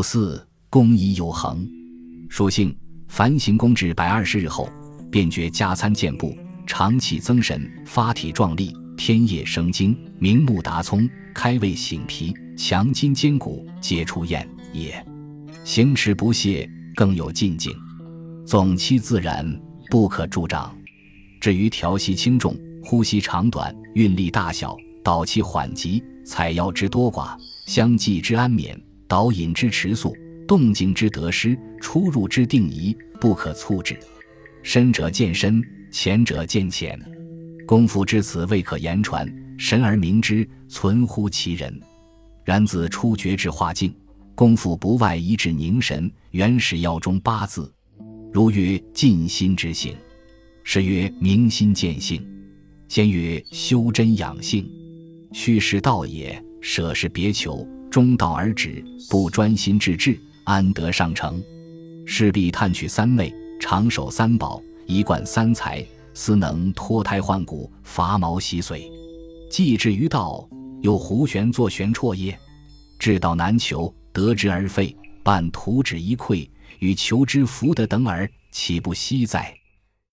五四，公仪有恒。属性：凡行宫至百二十日后，便觉加餐健步，长气增神，发体壮丽，天夜生精，明目达聪，开胃醒脾，强筋坚骨，皆出验也。行持不懈，更有进境。总期自然，不可助长。至于调息轻重、呼吸长短、运力大小、导气缓急、采药之多寡、相继之安眠、导引之迟速。动静之得失，出入之定仪，不可促之。深者见深，浅者见浅。功夫之此，未可言传。神而明之，存乎其人。然自初觉至化境，功夫不外一至凝神。原始药中八字，如曰尽心之性，是曰明心见性。先曰修真养性，虚实道也。舍是别求，中道而止，不专心致志。安得上乘？势必探取三昧，长守三宝，一贯三才，斯能脱胎换骨，伐毛洗髓。既至于道，又胡旋作旋绰耶？至道难求，得之而废，半途止一溃，与求之福德等耳，岂不惜哉？